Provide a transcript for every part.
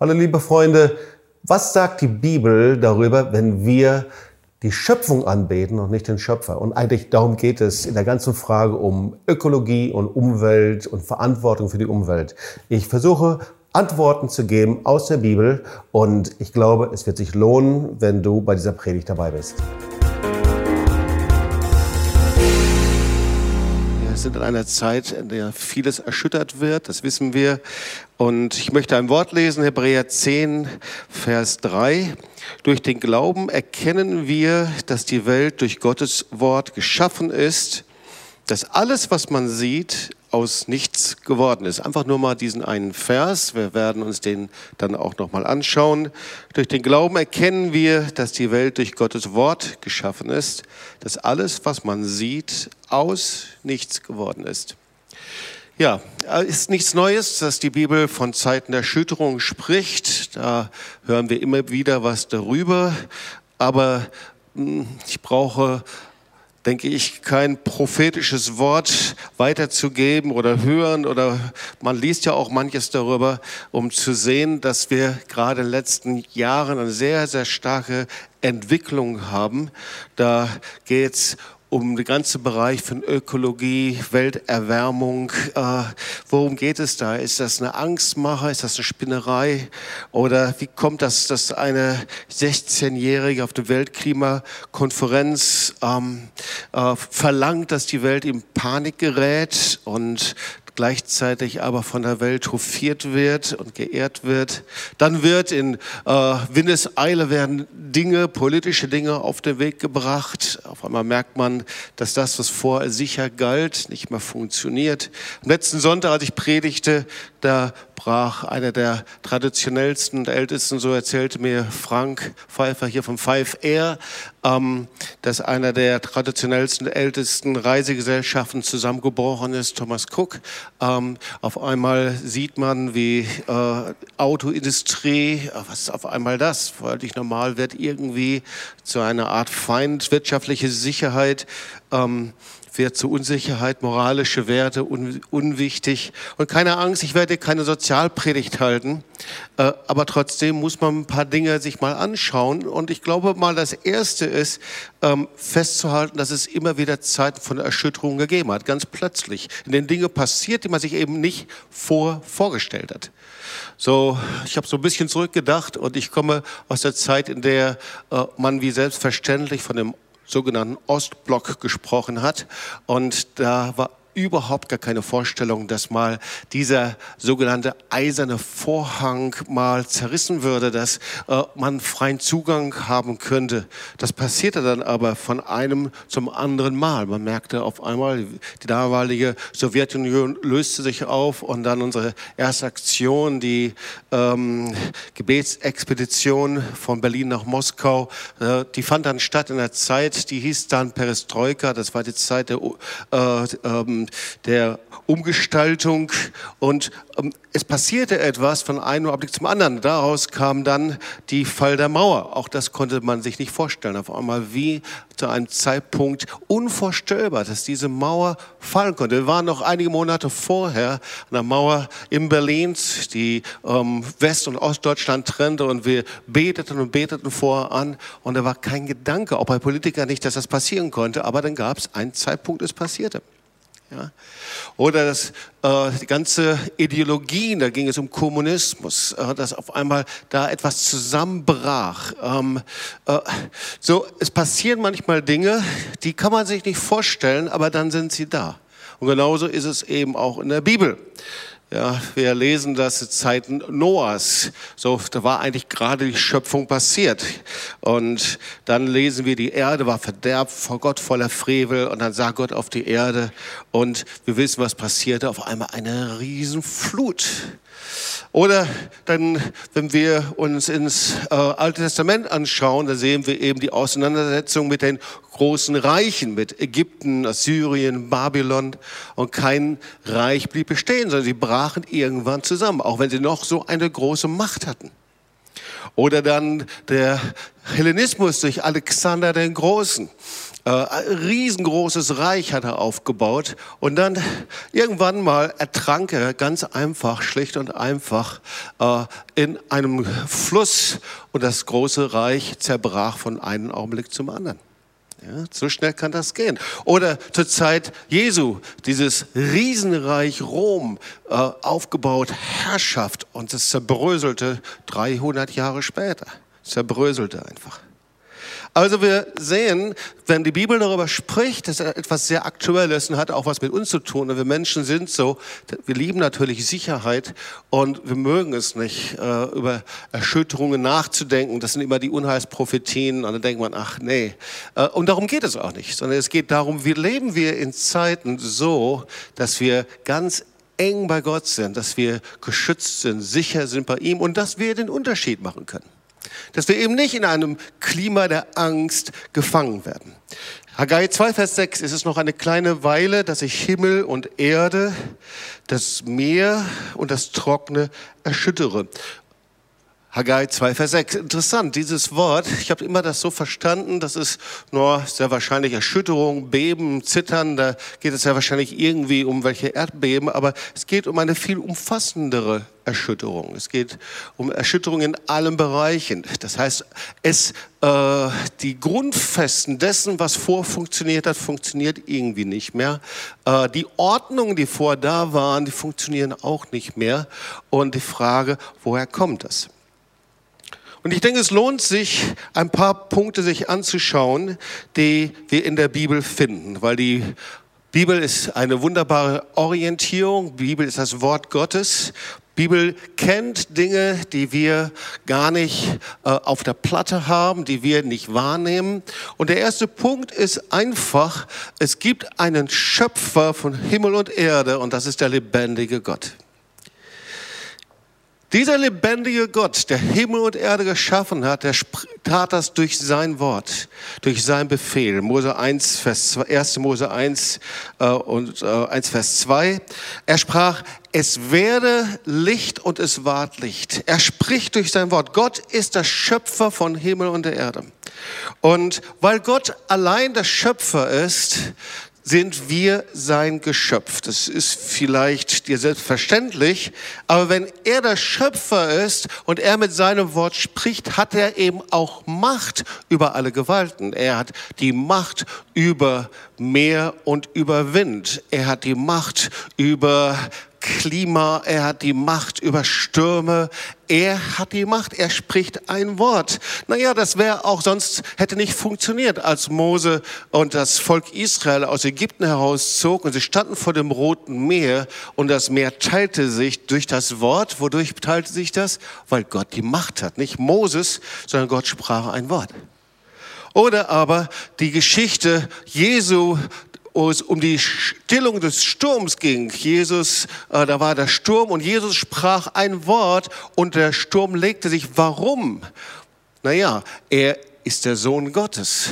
Hallo liebe Freunde, was sagt die Bibel darüber, wenn wir die Schöpfung anbeten und nicht den Schöpfer? Und eigentlich darum geht es in der ganzen Frage um Ökologie und Umwelt und Verantwortung für die Umwelt. Ich versuche Antworten zu geben aus der Bibel und ich glaube, es wird sich lohnen, wenn du bei dieser Predigt dabei bist. Sind in einer Zeit, in der vieles erschüttert wird, das wissen wir. Und ich möchte ein Wort lesen, Hebräer 10, Vers 3. Durch den Glauben erkennen wir, dass die Welt durch Gottes Wort geschaffen ist, dass alles, was man sieht, aus nichts geworden ist. Einfach nur mal diesen einen Vers. Wir werden uns den dann auch noch mal anschauen. Durch den Glauben erkennen wir, dass die Welt durch Gottes Wort geschaffen ist, dass alles, was man sieht, aus nichts geworden ist. Ja, ist nichts Neues, dass die Bibel von Zeiten der Erschütterung spricht. Da hören wir immer wieder was darüber. Aber hm, ich brauche denke ich, kein prophetisches Wort weiterzugeben oder hören oder man liest ja auch manches darüber, um zu sehen, dass wir gerade in den letzten Jahren eine sehr, sehr starke Entwicklung haben. Da geht es um den ganzen Bereich von Ökologie, Welterwärmung. Äh, worum geht es da? Ist das eine Angstmache? Ist das eine Spinnerei? Oder wie kommt das, dass eine 16-Jährige auf der Weltklimakonferenz ähm, äh, verlangt, dass die Welt in Panik gerät und gleichzeitig aber von der Welt hofiert wird und geehrt wird. Dann wird in äh, Windeseile werden Dinge, politische Dinge auf den Weg gebracht. Auf einmal merkt man, dass das, was vorher sicher galt, nicht mehr funktioniert. Am letzten Sonntag, als ich predigte, da brach einer der traditionellsten und ältesten, so erzählte mir Frank Pfeiffer hier vom Five Air, ähm, dass einer der traditionellsten, ältesten Reisegesellschaften zusammengebrochen ist, Thomas Cook. Ähm, auf einmal sieht man, wie äh, Autoindustrie, was ist auf einmal das? Völlig normal wird irgendwie zu einer Art Feind, wirtschaftliche Sicherheit. Ähm, wird zu Unsicherheit, moralische Werte un, unwichtig. Und keine Angst, ich werde keine Sozialpredigt halten, äh, aber trotzdem muss man ein paar Dinge sich mal anschauen. Und ich glaube mal, das Erste ist ähm, festzuhalten, dass es immer wieder Zeiten von Erschütterung gegeben hat, ganz plötzlich, in denen Dinge passiert, die man sich eben nicht vor vorgestellt hat. So, ich habe so ein bisschen zurückgedacht und ich komme aus der Zeit, in der äh, man wie selbstverständlich von dem sogenannten Ostblock gesprochen hat. Und da war überhaupt gar keine Vorstellung, dass mal dieser sogenannte eiserne Vorhang mal zerrissen würde, dass äh, man freien Zugang haben könnte. Das passierte dann aber von einem zum anderen Mal. Man merkte auf einmal, die damalige Sowjetunion löste sich auf und dann unsere erste Aktion, die ähm, Gebetsexpedition von Berlin nach Moskau, äh, die fand dann statt in der Zeit, die hieß dann Perestroika, das war die Zeit der äh, ähm, der Umgestaltung und ähm, es passierte etwas von einem Augenblick zum anderen. Daraus kam dann die Fall der Mauer. Auch das konnte man sich nicht vorstellen. Auf einmal wie zu einem Zeitpunkt unvorstellbar, dass diese Mauer fallen konnte. Wir waren noch einige Monate vorher an der Mauer in Berlin, die ähm, West- und Ostdeutschland trennte und wir beteten und beteten voran und da war kein Gedanke, auch bei Politikern nicht, dass das passieren konnte, aber dann gab es einen Zeitpunkt, es passierte. Ja? Oder das, äh, die ganze Ideologie, da ging es um Kommunismus, äh, dass auf einmal da etwas zusammenbrach. Ähm, äh, so, es passieren manchmal Dinge, die kann man sich nicht vorstellen, aber dann sind sie da. Und genauso ist es eben auch in der Bibel. Ja, wir lesen das in Zeiten Noahs. So, da war eigentlich gerade die Schöpfung passiert. Und dann lesen wir, die Erde war verderbt vor Gott voller Frevel. Und dann sah Gott auf die Erde. Und wir wissen, was passierte. Auf einmal eine Riesenflut. Oder dann, wenn wir uns ins äh, Alte Testament anschauen, da sehen wir eben die Auseinandersetzung mit den großen Reichen, mit Ägypten, Assyrien, Babylon. Und kein Reich blieb bestehen, sondern sie brachen irgendwann zusammen, auch wenn sie noch so eine große Macht hatten. Oder dann der Hellenismus durch Alexander den Großen. Äh, riesengroßes Reich hat er aufgebaut. Und dann irgendwann mal ertrank er ganz einfach, schlicht und einfach, äh, in einem Fluss. Und das große Reich zerbrach von einem Augenblick zum anderen. Ja, so schnell kann das gehen. Oder zur Zeit Jesu, dieses Riesenreich Rom äh, aufgebaut, Herrschaft und es zerbröselte 300 Jahre später. Zerbröselte einfach. Also wir sehen, wenn die Bibel darüber spricht, dass etwas sehr Aktuelles und hat auch was mit uns zu tun. Und wir Menschen sind so, wir lieben natürlich Sicherheit und wir mögen es nicht, äh, über Erschütterungen nachzudenken. Das sind immer die Unheilsprophetien und dann denkt man, ach nee. Äh, und darum geht es auch nicht, sondern es geht darum, wie leben wir in Zeiten so, dass wir ganz eng bei Gott sind, dass wir geschützt sind, sicher sind bei ihm und dass wir den Unterschied machen können. Dass wir eben nicht in einem Klima der Angst gefangen werden. Haggai 2, Vers 6 ist es noch eine kleine Weile, dass ich Himmel und Erde, das Meer und das Trockene erschüttere. Haggai 2, Vers 6. Interessant, dieses Wort, ich habe immer das so verstanden, das ist nur sehr wahrscheinlich Erschütterung, Beben, Zittern, da geht es ja wahrscheinlich irgendwie um welche Erdbeben, aber es geht um eine viel umfassendere Erschütterung. Es geht um Erschütterung in allen Bereichen. Das heißt, es, äh, die Grundfesten dessen, was vorfunktioniert hat, funktioniert irgendwie nicht mehr. Äh, die Ordnungen, die vor da waren, die funktionieren auch nicht mehr. Und die Frage, woher kommt das? Und ich denke, es lohnt sich, ein paar Punkte sich anzuschauen, die wir in der Bibel finden, weil die Bibel ist eine wunderbare Orientierung. Bibel ist das Wort Gottes. Bibel kennt Dinge, die wir gar nicht äh, auf der Platte haben, die wir nicht wahrnehmen. Und der erste Punkt ist einfach, es gibt einen Schöpfer von Himmel und Erde und das ist der lebendige Gott. Dieser lebendige Gott, der Himmel und Erde geschaffen hat, der tat das durch sein Wort, durch sein Befehl. Mose 1, Vers 2, 1. Mose 1 äh, und äh, 1, Vers 2. Er sprach, es werde Licht und es ward Licht. Er spricht durch sein Wort. Gott ist der Schöpfer von Himmel und der Erde. Und weil Gott allein der Schöpfer ist, sind wir sein Geschöpf. Das ist vielleicht dir selbstverständlich, aber wenn er der Schöpfer ist und er mit seinem Wort spricht, hat er eben auch Macht über alle Gewalten. Er hat die Macht über Meer und über Wind. Er hat die Macht über Klima, er hat die Macht über Stürme, er hat die Macht, er spricht ein Wort. Naja, das wäre auch sonst, hätte nicht funktioniert, als Mose und das Volk Israel aus Ägypten herauszog und sie standen vor dem Roten Meer und das Meer teilte sich durch das Wort. Wodurch teilte sich das? Weil Gott die Macht hat. Nicht Moses, sondern Gott sprach ein Wort. Oder aber die Geschichte Jesu wo es um die Stillung des Sturms ging. Jesus, äh, da war der Sturm und Jesus sprach ein Wort und der Sturm legte sich. Warum? Naja, er ist der Sohn Gottes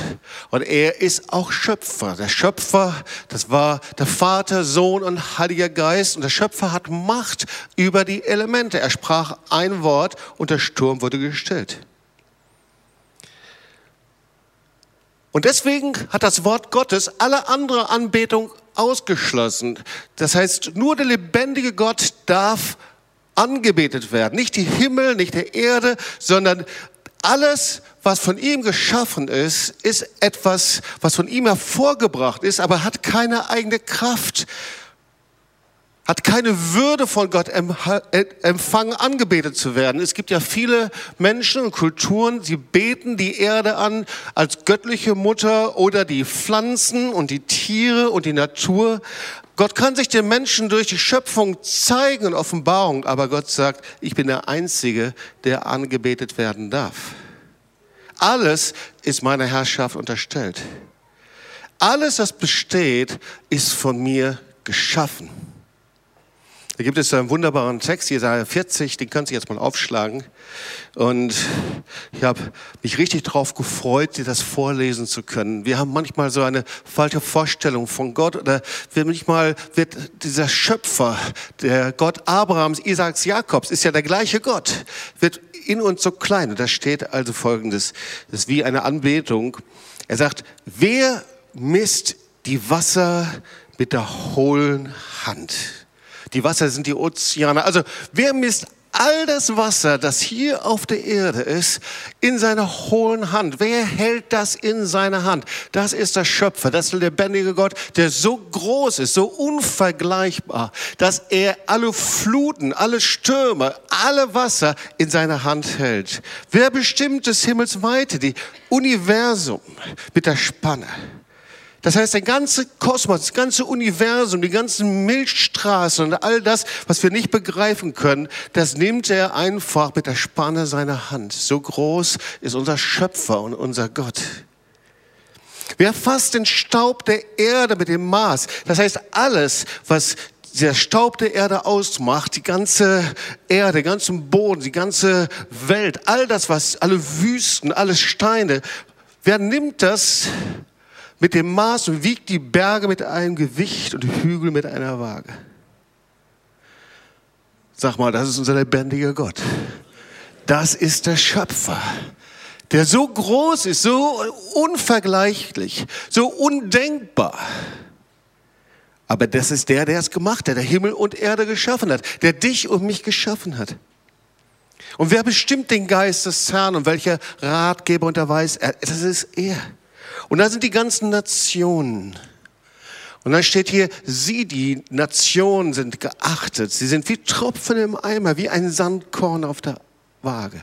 und er ist auch Schöpfer. Der Schöpfer, das war der Vater, Sohn und Heiliger Geist und der Schöpfer hat Macht über die Elemente. Er sprach ein Wort und der Sturm wurde gestillt. Und deswegen hat das Wort Gottes alle andere Anbetung ausgeschlossen. Das heißt, nur der lebendige Gott darf angebetet werden. Nicht die Himmel, nicht der Erde, sondern alles, was von ihm geschaffen ist, ist etwas, was von ihm hervorgebracht ist, aber hat keine eigene Kraft hat keine Würde von Gott äh, empfangen, angebetet zu werden. Es gibt ja viele Menschen und Kulturen, die beten die Erde an als göttliche Mutter oder die Pflanzen und die Tiere und die Natur. Gott kann sich den Menschen durch die Schöpfung zeigen und Offenbarung, aber Gott sagt, ich bin der Einzige, der angebetet werden darf. Alles ist meiner Herrschaft unterstellt. Alles, was besteht, ist von mir geschaffen. Da gibt es einen wunderbaren Text, Jesaja 40, den können Sie jetzt mal aufschlagen. Und ich habe mich richtig darauf gefreut, dir das vorlesen zu können. Wir haben manchmal so eine falsche Vorstellung von Gott oder manchmal wird dieser Schöpfer, der Gott Abrahams, Isaaks, Jakobs, ist ja der gleiche Gott, wird in uns so klein. Und da steht also Folgendes, das ist wie eine Anbetung. Er sagt, wer misst die Wasser mit der hohlen Hand. Die Wasser sind die Ozeane. Also wer misst all das Wasser, das hier auf der Erde ist, in seiner hohlen Hand. Wer hält das in seiner Hand? Das ist der Schöpfer, das ist der lebendige Gott, der so groß ist, so unvergleichbar, dass er alle Fluten, alle Stürme, alle Wasser in seiner Hand hält. Wer bestimmt des Himmels Weite, die Universum mit der Spanne? Das heißt, der ganze Kosmos, das ganze Universum, die ganzen Milchstraßen und all das, was wir nicht begreifen können, das nimmt er einfach mit der Spanne seiner Hand. So groß ist unser Schöpfer und unser Gott. Wer fasst den Staub der Erde mit dem Maß? Das heißt, alles, was der Staub der Erde ausmacht, die ganze Erde, den ganzen Boden, die ganze Welt, all das, was, alle Wüsten, alle Steine, wer nimmt das mit dem Maß und wiegt die Berge mit einem Gewicht und Hügel mit einer Waage. Sag mal, das ist unser lebendiger Gott. Das ist der Schöpfer, der so groß ist, so unvergleichlich, so undenkbar. Aber das ist der, der es gemacht hat, der Himmel und Erde geschaffen hat, der dich und mich geschaffen hat. Und wer bestimmt den Geist des Herrn und welcher Ratgeber unterweist er? Das ist er. Und da sind die ganzen Nationen. Und dann steht hier, sie, die Nationen, sind geachtet. Sie sind wie Tropfen im Eimer, wie ein Sandkorn auf der Waage.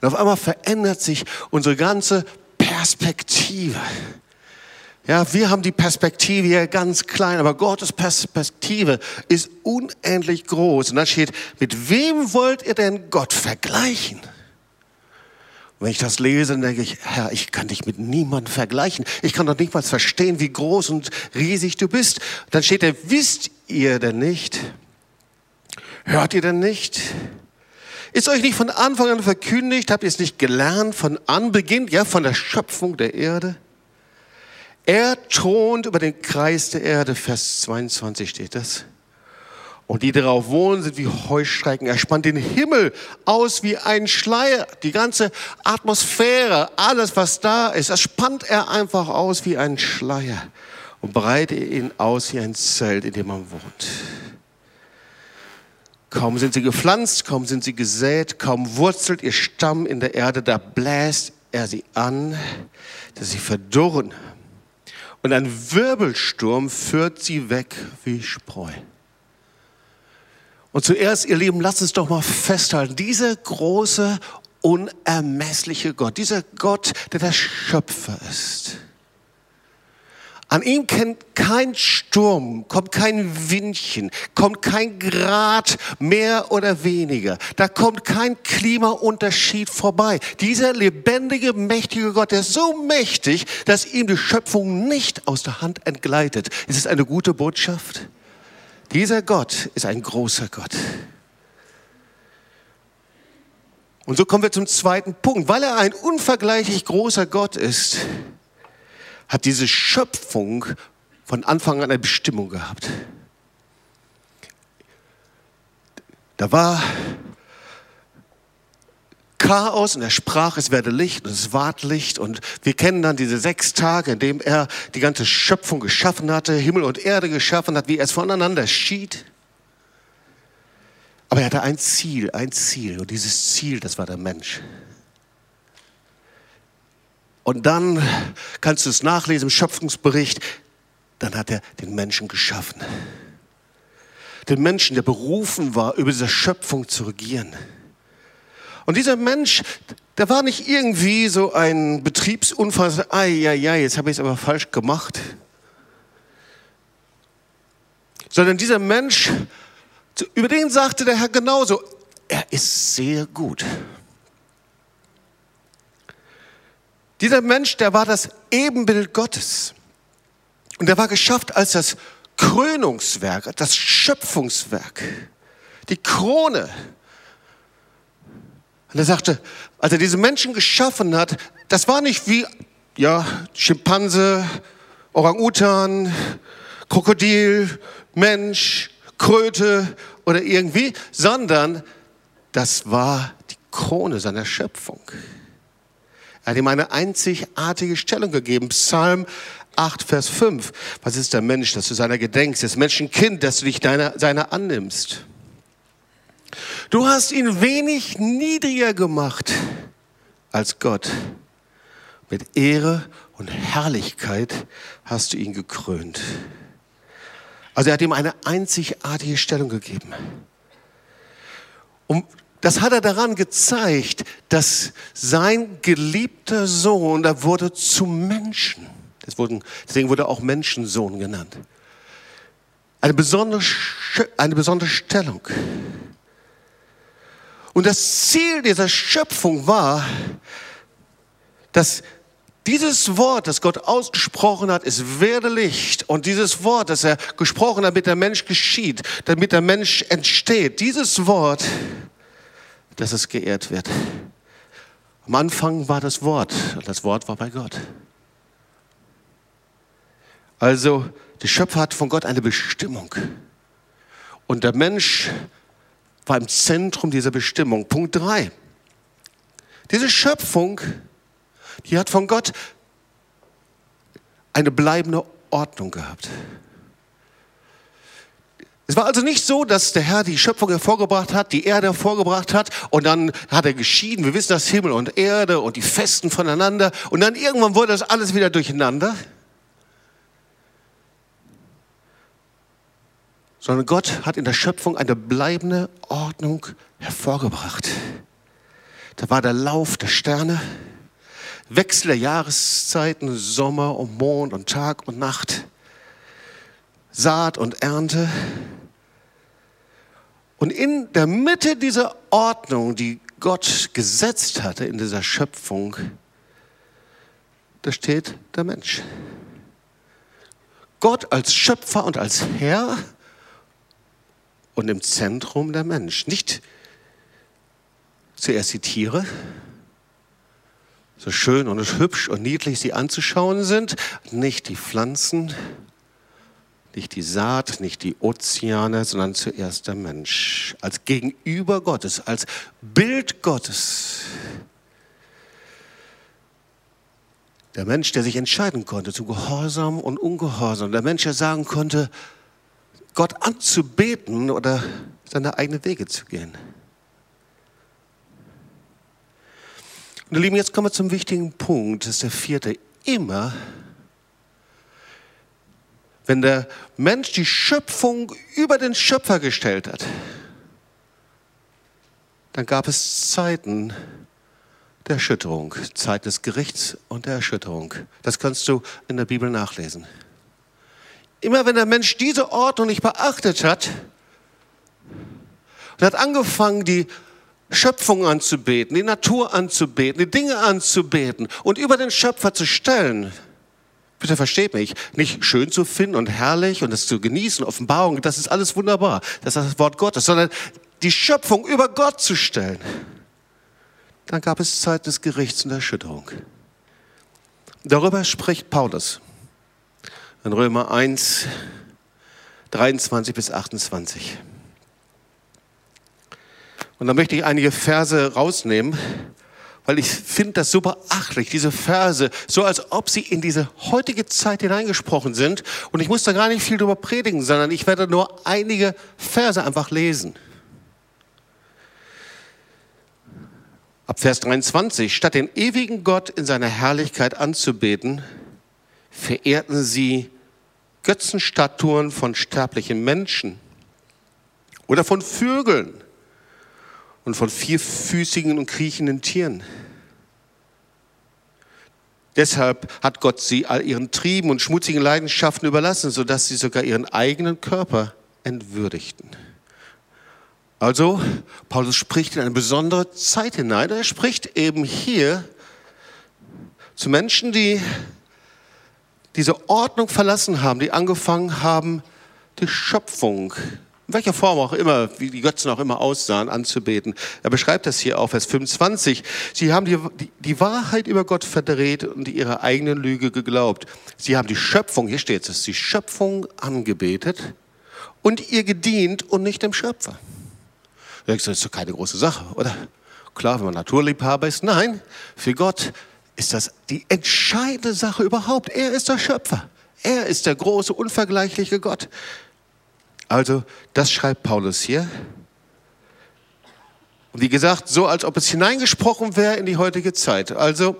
Und auf einmal verändert sich unsere ganze Perspektive. Ja, wir haben die Perspektive hier ganz klein, aber Gottes Perspektive ist unendlich groß. Und dann steht, mit wem wollt ihr denn Gott vergleichen? Wenn ich das lese, denke ich, Herr, ich kann dich mit niemandem vergleichen. Ich kann doch nicht mal verstehen, wie groß und riesig du bist. Dann steht da, wisst ihr denn nicht? Hört ihr denn nicht? Ist euch nicht von Anfang an verkündigt? Habt ihr es nicht gelernt von Anbeginn, ja, von der Schöpfung der Erde? Er thront über den Kreis der Erde, Vers 22 steht das. Und die darauf wohnen, sind wie Heuschrecken. Er spannt den Himmel aus wie ein Schleier. Die ganze Atmosphäre, alles was da ist, das spannt er einfach aus wie ein Schleier und breitet ihn aus wie ein Zelt, in dem man wohnt. Kaum sind sie gepflanzt, kaum sind sie gesät, kaum wurzelt ihr Stamm in der Erde, da bläst er sie an, dass sie verdurren. Und ein Wirbelsturm führt sie weg wie Spreu. Und zuerst, ihr Lieben, lasst uns doch mal festhalten, dieser große, unermessliche Gott, dieser Gott, der der Schöpfer ist. An ihm kennt kein Sturm, kommt kein Windchen, kommt kein Grad mehr oder weniger. Da kommt kein Klimaunterschied vorbei. Dieser lebendige, mächtige Gott, der ist so mächtig, dass ihm die Schöpfung nicht aus der Hand entgleitet. Ist es eine gute Botschaft? Dieser Gott ist ein großer Gott. Und so kommen wir zum zweiten Punkt. Weil er ein unvergleichlich großer Gott ist, hat diese Schöpfung von Anfang an eine Bestimmung gehabt. Da war Chaos und er sprach, es werde Licht und es ward Licht. Und wir kennen dann diese sechs Tage, in denen er die ganze Schöpfung geschaffen hatte, Himmel und Erde geschaffen hat, wie er es voneinander schied. Aber er hatte ein Ziel, ein Ziel. Und dieses Ziel, das war der Mensch. Und dann kannst du es nachlesen im Schöpfungsbericht. Dann hat er den Menschen geschaffen. Den Menschen, der berufen war, über diese Schöpfung zu regieren. Und dieser Mensch, der war nicht irgendwie so ein Betriebsunfall, ai, ai, ai, jetzt habe ich es aber falsch gemacht. Sondern dieser Mensch, über den sagte der Herr genauso, er ist sehr gut. Dieser Mensch, der war das Ebenbild Gottes. Und er war geschafft als das Krönungswerk, das Schöpfungswerk, die Krone und er sagte, als er diese Menschen geschaffen hat, das war nicht wie, ja, Schimpanse, Orang-Utan, Krokodil, Mensch, Kröte oder irgendwie, sondern das war die Krone seiner Schöpfung. Er hat ihm eine einzigartige Stellung gegeben. Psalm 8, Vers 5. Was ist der Mensch, dass du seiner gedenkst? Das Menschenkind, dass du dich deiner, seiner annimmst. Du hast ihn wenig niedriger gemacht als Gott. Mit Ehre und Herrlichkeit hast du ihn gekrönt. Also er hat ihm eine einzigartige Stellung gegeben. Und das hat er daran gezeigt, dass sein geliebter Sohn, da wurde zum Menschen. Deswegen wurde er auch Menschensohn genannt. Eine besondere, eine besondere Stellung. Und das Ziel dieser Schöpfung war, dass dieses Wort, das Gott ausgesprochen hat, es werde Licht. Und dieses Wort, das er gesprochen hat, damit der Mensch geschieht, damit der Mensch entsteht, dieses Wort, dass es geehrt wird. Am Anfang war das Wort und das Wort war bei Gott. Also, der Schöpfer hat von Gott eine Bestimmung. Und der Mensch war im Zentrum dieser Bestimmung. Punkt drei. Diese Schöpfung, die hat von Gott eine bleibende Ordnung gehabt. Es war also nicht so, dass der Herr die Schöpfung hervorgebracht hat, die Erde hervorgebracht hat und dann hat er geschieden. Wir wissen das Himmel und Erde und die Festen voneinander und dann irgendwann wurde das alles wieder durcheinander. Sondern Gott hat in der Schöpfung eine bleibende Ordnung hervorgebracht. Da war der Lauf der Sterne, Wechsel der Jahreszeiten, Sommer und Mond und Tag und Nacht, Saat und Ernte. Und in der Mitte dieser Ordnung, die Gott gesetzt hatte in dieser Schöpfung, da steht der Mensch. Gott als Schöpfer und als Herr und im Zentrum der Mensch. Nicht zuerst die Tiere, so schön und hübsch und niedlich sie anzuschauen sind, nicht die Pflanzen, nicht die Saat, nicht die Ozeane, sondern zuerst der Mensch als Gegenüber Gottes, als Bild Gottes. Der Mensch, der sich entscheiden konnte zu Gehorsam und Ungehorsam. Der Mensch, der sagen konnte, Gott anzubeten oder seine eigenen Wege zu gehen. Und ihr Lieben, jetzt kommen wir zum wichtigen Punkt, das ist der vierte. Immer, wenn der Mensch die Schöpfung über den Schöpfer gestellt hat, dann gab es Zeiten der Erschütterung, Zeit des Gerichts und der Erschütterung. Das kannst du in der Bibel nachlesen. Immer wenn der Mensch diese Ordnung nicht beachtet hat und hat angefangen, die Schöpfung anzubeten, die Natur anzubeten, die Dinge anzubeten und über den Schöpfer zu stellen, bitte versteht mich, nicht schön zu finden und herrlich und es zu genießen, Offenbarung, das ist alles wunderbar, das ist das Wort Gottes, sondern die Schöpfung über Gott zu stellen, dann gab es Zeit des Gerichts und der Erschütterung. Darüber spricht Paulus in Römer 1, 23 bis 28. Und da möchte ich einige Verse rausnehmen, weil ich finde das so beachtlich, diese Verse, so als ob sie in diese heutige Zeit hineingesprochen sind. Und ich muss da gar nicht viel drüber predigen, sondern ich werde nur einige Verse einfach lesen. Ab Vers 23, statt den ewigen Gott in seiner Herrlichkeit anzubeten, verehrten sie Götzenstatuen von sterblichen Menschen oder von Vögeln und von vierfüßigen und kriechenden Tieren. Deshalb hat Gott sie all ihren Trieben und schmutzigen Leidenschaften überlassen, sodass sie sogar ihren eigenen Körper entwürdigten. Also, Paulus spricht in eine besondere Zeit hinein. Er spricht eben hier zu Menschen, die diese Ordnung verlassen haben, die angefangen haben, die Schöpfung, in welcher Form auch immer, wie die Götzen auch immer aussahen, anzubeten. Er beschreibt das hier auf Vers 25. Sie haben die, die, die Wahrheit über Gott verdreht und ihrer eigenen Lüge geglaubt. Sie haben die Schöpfung, hier steht es, die Schöpfung angebetet und ihr gedient und nicht dem Schöpfer. Das ist doch keine große Sache, oder? Klar, wenn man Naturliebhaber ist. Nein, für Gott ist das die entscheidende Sache überhaupt. Er ist der Schöpfer. Er ist der große, unvergleichliche Gott. Also, das schreibt Paulus hier. Und wie gesagt, so als ob es hineingesprochen wäre in die heutige Zeit. Also,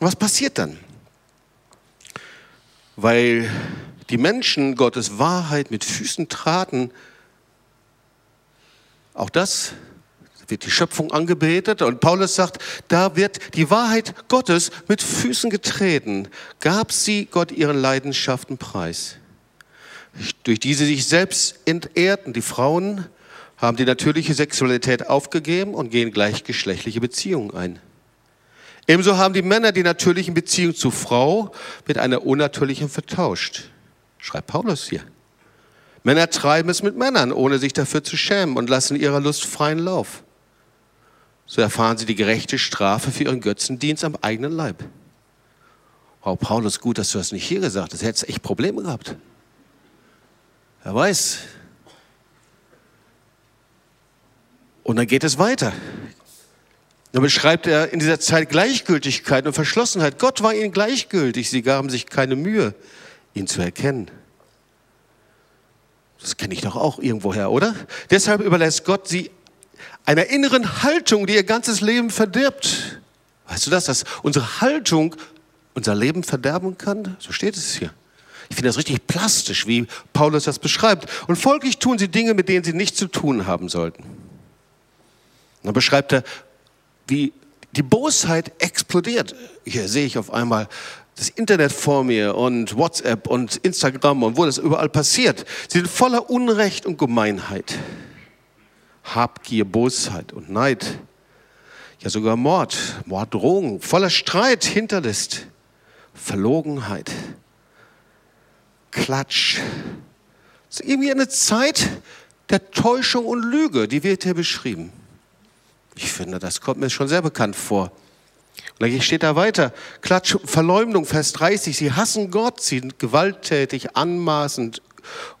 was passiert dann? Weil die Menschen Gottes Wahrheit mit Füßen traten, auch das wird die Schöpfung angebetet und Paulus sagt, da wird die Wahrheit Gottes mit Füßen getreten, gab sie Gott ihren Leidenschaften preis. Durch die sie sich selbst entehrten, die Frauen haben die natürliche Sexualität aufgegeben und gehen gleichgeschlechtliche Beziehungen ein. Ebenso haben die Männer die natürlichen Beziehungen zu Frau mit einer unnatürlichen vertauscht. Schreibt Paulus hier. Männer treiben es mit Männern, ohne sich dafür zu schämen und lassen ihrer Lust freien Lauf. So erfahren sie die gerechte Strafe für ihren Götzendienst am eigenen Leib. Oh, Paulus, gut, dass du das nicht hier gesagt hast. Hättest echt Probleme gehabt. Wer weiß. Und dann geht es weiter. Dann beschreibt er in dieser Zeit Gleichgültigkeit und Verschlossenheit. Gott war ihnen gleichgültig. Sie gaben sich keine Mühe, ihn zu erkennen. Das kenne ich doch auch irgendwoher, oder? Deshalb überlässt Gott sie einer inneren Haltung, die ihr ganzes Leben verdirbt. Weißt du das, dass unsere Haltung unser Leben verderben kann? So steht es hier. Ich finde das richtig plastisch, wie Paulus das beschreibt. Und folglich tun sie Dinge, mit denen sie nichts zu tun haben sollten. Und dann beschreibt er, wie die Bosheit explodiert. Hier sehe ich auf einmal das Internet vor mir und WhatsApp und Instagram und wo das überall passiert. Sie sind voller Unrecht und Gemeinheit. Habgier, Bosheit und Neid. Ja, sogar Mord, Morddrohung, voller Streit, Hinterlist, Verlogenheit, Klatsch. Das ist irgendwie eine Zeit der Täuschung und Lüge, die wird hier beschrieben. Ich finde, das kommt mir schon sehr bekannt vor. Und dann steht da weiter, Klatsch, Verleumdung, Vers 30, sie hassen Gott, sie sind gewalttätig, anmaßend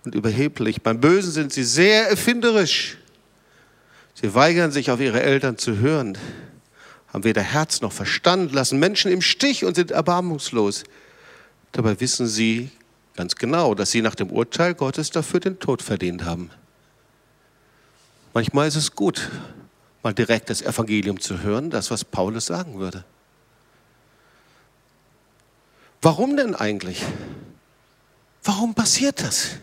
und überheblich. Beim Bösen sind sie sehr erfinderisch. Sie weigern sich, auf ihre Eltern zu hören, haben weder Herz noch Verstand, lassen Menschen im Stich und sind erbarmungslos. Dabei wissen sie ganz genau, dass sie nach dem Urteil Gottes dafür den Tod verdient haben. Manchmal ist es gut, mal direkt das Evangelium zu hören, das, was Paulus sagen würde. Warum denn eigentlich? Warum passiert das?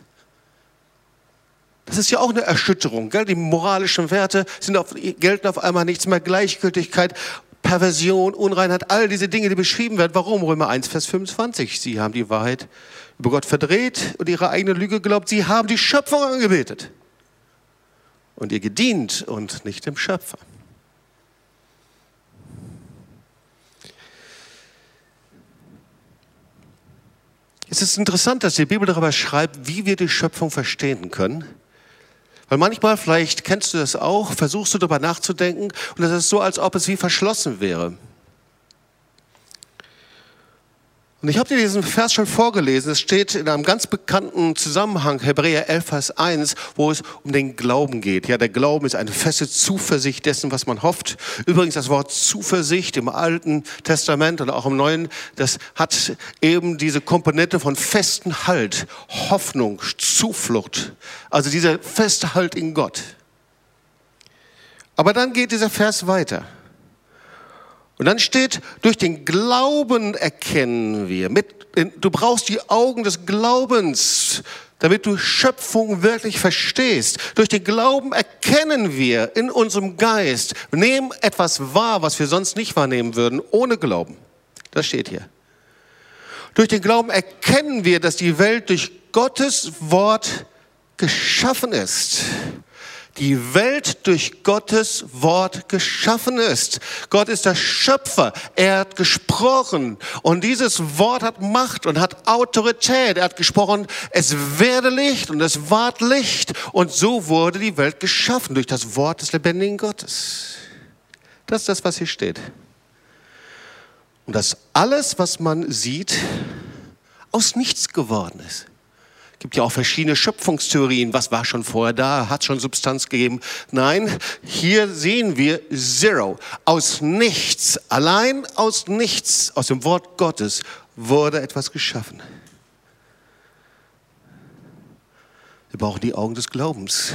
Das ist ja auch eine Erschütterung. Gell? Die moralischen Werte sind auf, gelten auf einmal nichts mehr. Gleichgültigkeit, Perversion, Unreinheit, all diese Dinge, die beschrieben werden. Warum? Römer 1, Vers 25. Sie haben die Wahrheit über Gott verdreht und ihre eigene Lüge geglaubt. Sie haben die Schöpfung angebetet und ihr gedient und nicht dem Schöpfer. Es ist interessant, dass die Bibel darüber schreibt, wie wir die Schöpfung verstehen können. Weil manchmal, vielleicht kennst du das auch, versuchst du darüber nachzudenken und es ist so, als ob es wie verschlossen wäre. Und ich habe dir diesen Vers schon vorgelesen. Es steht in einem ganz bekannten Zusammenhang, Hebräer 11, Vers 1, wo es um den Glauben geht. Ja, der Glauben ist eine feste Zuversicht dessen, was man hofft. Übrigens, das Wort Zuversicht im Alten Testament und auch im Neuen, das hat eben diese Komponente von festen Halt, Hoffnung, Zuflucht. Also dieser feste Halt in Gott. Aber dann geht dieser Vers weiter. Und dann steht, durch den Glauben erkennen wir. Mit, du brauchst die Augen des Glaubens, damit du Schöpfung wirklich verstehst. Durch den Glauben erkennen wir in unserem Geist, nehmen etwas wahr, was wir sonst nicht wahrnehmen würden, ohne Glauben. Das steht hier. Durch den Glauben erkennen wir, dass die Welt durch Gottes Wort geschaffen ist die Welt durch Gottes Wort geschaffen ist. Gott ist der Schöpfer. Er hat gesprochen und dieses Wort hat Macht und hat Autorität. Er hat gesprochen, es werde Licht und es ward Licht und so wurde die Welt geschaffen durch das Wort des lebendigen Gottes. Das ist das, was hier steht. Und dass alles, was man sieht, aus nichts geworden ist. Gibt ja auch verschiedene Schöpfungstheorien. Was war schon vorher da? Hat schon Substanz gegeben? Nein, hier sehen wir Zero. Aus nichts, allein aus nichts, aus dem Wort Gottes wurde etwas geschaffen. Wir brauchen die Augen des Glaubens.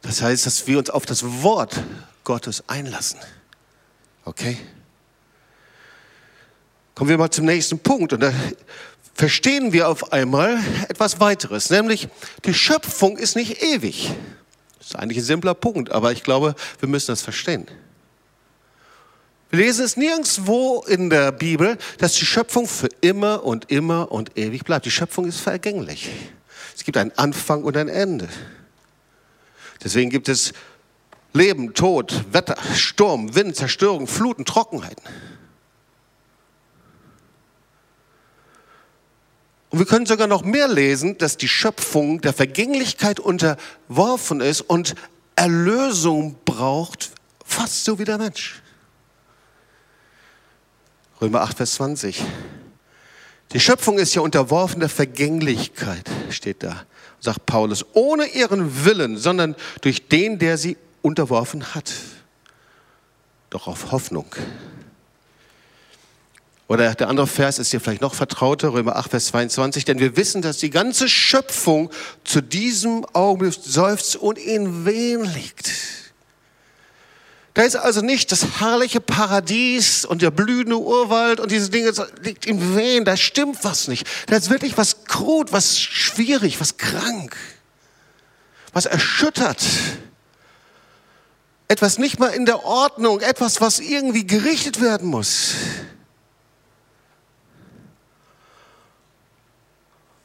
Das heißt, dass wir uns auf das Wort Gottes einlassen. Okay? Kommen wir mal zum nächsten Punkt. Und da verstehen wir auf einmal etwas weiteres, nämlich die Schöpfung ist nicht ewig. Das ist eigentlich ein simpler Punkt, aber ich glaube, wir müssen das verstehen. Wir lesen es nirgendwo in der Bibel, dass die Schöpfung für immer und immer und ewig bleibt. Die Schöpfung ist vergänglich. Es gibt einen Anfang und ein Ende. Deswegen gibt es Leben, Tod, Wetter, Sturm, Wind, Zerstörung, Fluten, Trockenheiten. Und wir können sogar noch mehr lesen, dass die Schöpfung der Vergänglichkeit unterworfen ist und Erlösung braucht, fast so wie der Mensch. Römer 8, Vers 20. Die Schöpfung ist ja unterworfen der Vergänglichkeit, steht da, sagt Paulus, ohne ihren Willen, sondern durch den, der sie unterworfen hat. Doch auf Hoffnung. Oder der andere Vers ist dir vielleicht noch vertrauter, Römer 8, Vers 22, denn wir wissen, dass die ganze Schöpfung zu diesem Augenblick seufzt und in Wehen liegt. Da ist also nicht das herrliche Paradies und der blühende Urwald und diese Dinge, liegt in Wehen, da stimmt was nicht. Da ist wirklich was krut, was schwierig, was krank, was erschüttert. Etwas nicht mal in der Ordnung, etwas, was irgendwie gerichtet werden muss.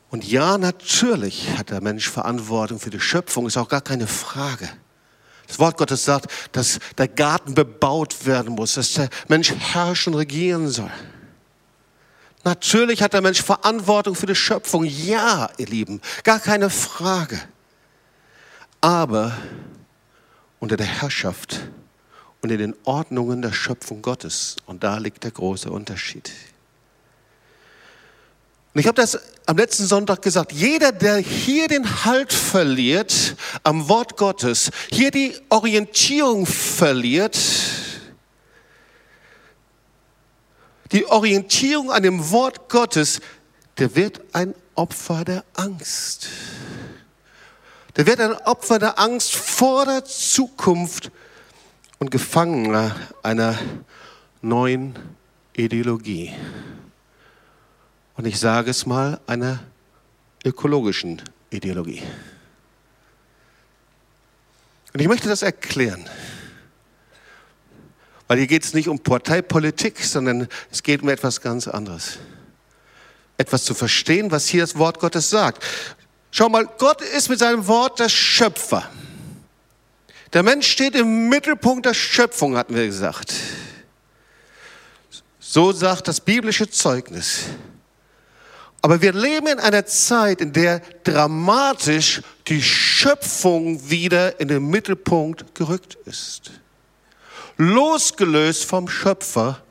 Und ja, natürlich hat der Mensch Verantwortung für die Schöpfung, ist auch gar keine Frage. Das Wort Gottes sagt, dass der Garten bebaut werden muss, dass der Mensch herrschen, regieren soll. Natürlich hat der Mensch Verantwortung für die Schöpfung. Ja, ihr Lieben, gar keine Frage. Aber unter der Herrschaft und in den Ordnungen der Schöpfung Gottes. Und da liegt der große Unterschied. Und ich habe das am letzten Sonntag gesagt, jeder, der hier den Halt verliert am Wort Gottes, hier die Orientierung verliert, die Orientierung an dem Wort Gottes, der wird ein Opfer der Angst. Der wird ein Opfer der Angst vor der Zukunft und Gefangener einer neuen Ideologie und ich sage es mal, einer ökologischen Ideologie. Und ich möchte das erklären. Weil hier geht es nicht um Parteipolitik, sondern es geht um etwas ganz anderes. Etwas zu verstehen, was hier das Wort Gottes sagt. Schau mal, Gott ist mit seinem Wort der Schöpfer. Der Mensch steht im Mittelpunkt der Schöpfung, hatten wir gesagt. So sagt das biblische Zeugnis. Aber wir leben in einer Zeit, in der dramatisch die Schöpfung wieder in den Mittelpunkt gerückt ist. Losgelöst vom Schöpfer,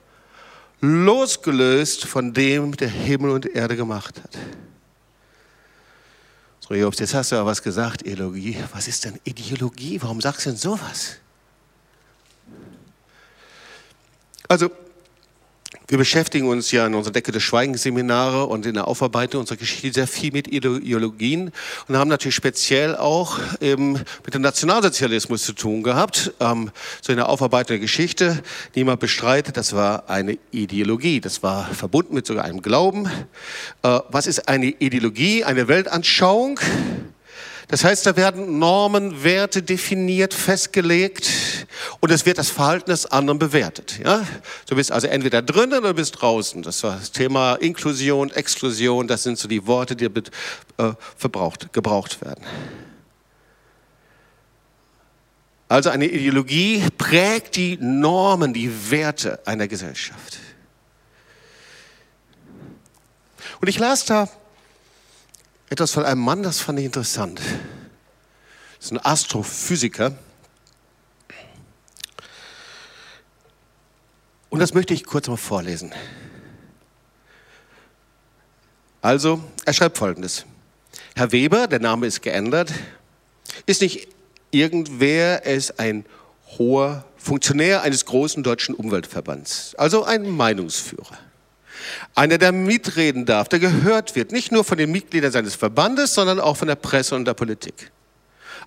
losgelöst von dem, der Himmel und Erde gemacht hat. So, Jobs, jetzt hast du ja was gesagt, Ideologie. Was ist denn Ideologie? Warum sagst du denn sowas? Also, wir beschäftigen uns ja in unserer Decke des Schweigenseminare und in der Aufarbeitung unserer Geschichte sehr viel mit Ideologien und haben natürlich speziell auch eben mit dem Nationalsozialismus zu tun gehabt. Ähm, so in der Aufarbeitung der Geschichte, niemand bestreitet, das war eine Ideologie. Das war verbunden mit sogar einem Glauben. Äh, was ist eine Ideologie? Eine Weltanschauung das heißt, da werden Normen, Werte definiert, festgelegt und es wird das Verhalten des anderen bewertet. Ja? Du bist also entweder drinnen oder bist draußen. Das war das Thema Inklusion, Exklusion, das sind so die Worte, die äh, verbraucht, gebraucht werden. Also eine Ideologie prägt die Normen, die Werte einer Gesellschaft. Und ich las da etwas von einem Mann, das fand ich interessant. Das ist ein Astrophysiker. Und das möchte ich kurz mal vorlesen. Also, er schreibt Folgendes. Herr Weber, der Name ist geändert, ist nicht irgendwer, er ist ein hoher Funktionär eines großen deutschen Umweltverbands, also ein Meinungsführer. Einer, der mitreden darf, der gehört wird, nicht nur von den Mitgliedern seines Verbandes, sondern auch von der Presse und der Politik.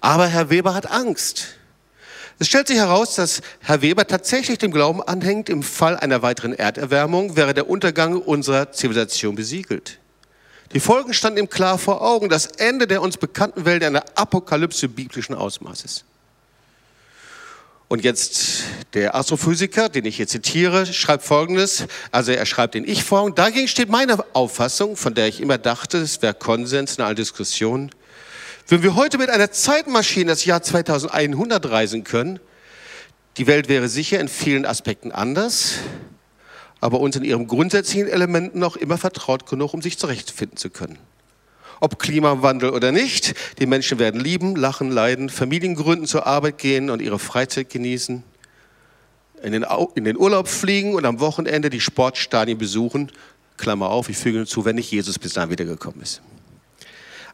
Aber Herr Weber hat Angst. Es stellt sich heraus, dass Herr Weber tatsächlich dem Glauben anhängt, im Fall einer weiteren Erderwärmung wäre der Untergang unserer Zivilisation besiegelt. Die Folgen standen ihm klar vor Augen, das Ende der uns bekannten Welt einer Apokalypse biblischen Ausmaßes. Und jetzt der Astrophysiker, den ich hier zitiere, schreibt Folgendes. Also er schreibt in Ich-Form. Dagegen steht meine Auffassung, von der ich immer dachte, es wäre Konsens in allen Diskussionen. Wenn wir heute mit einer Zeitmaschine das Jahr 2100 reisen können, die Welt wäre sicher in vielen Aspekten anders, aber uns in ihren grundsätzlichen Elementen noch immer vertraut genug, um sich zurechtfinden zu können. Ob Klimawandel oder nicht, die Menschen werden lieben, lachen, leiden, Familien gründen, zur Arbeit gehen und ihre Freizeit genießen, in den, in den Urlaub fliegen und am Wochenende die Sportstadien besuchen. Klammer auf, ich füge hinzu, wenn nicht Jesus bis dahin wiedergekommen ist.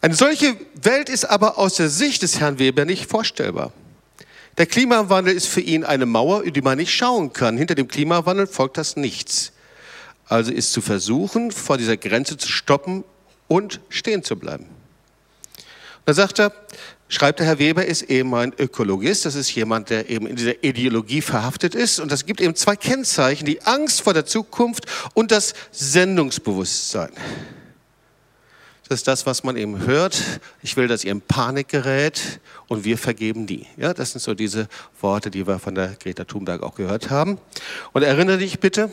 Eine solche Welt ist aber aus der Sicht des Herrn Weber nicht vorstellbar. Der Klimawandel ist für ihn eine Mauer, über die man nicht schauen kann. Hinter dem Klimawandel folgt das nichts. Also ist zu versuchen, vor dieser Grenze zu stoppen und stehen zu bleiben. da sagt er, schreibt der Herr Weber, ist eben ein Ökologist. Das ist jemand, der eben in dieser Ideologie verhaftet ist. Und das gibt eben zwei Kennzeichen, die Angst vor der Zukunft und das Sendungsbewusstsein. Das ist das, was man eben hört. Ich will, dass ihr in Panik gerät und wir vergeben die. Ja, das sind so diese Worte, die wir von der Greta Thunberg auch gehört haben. Und erinnere dich bitte,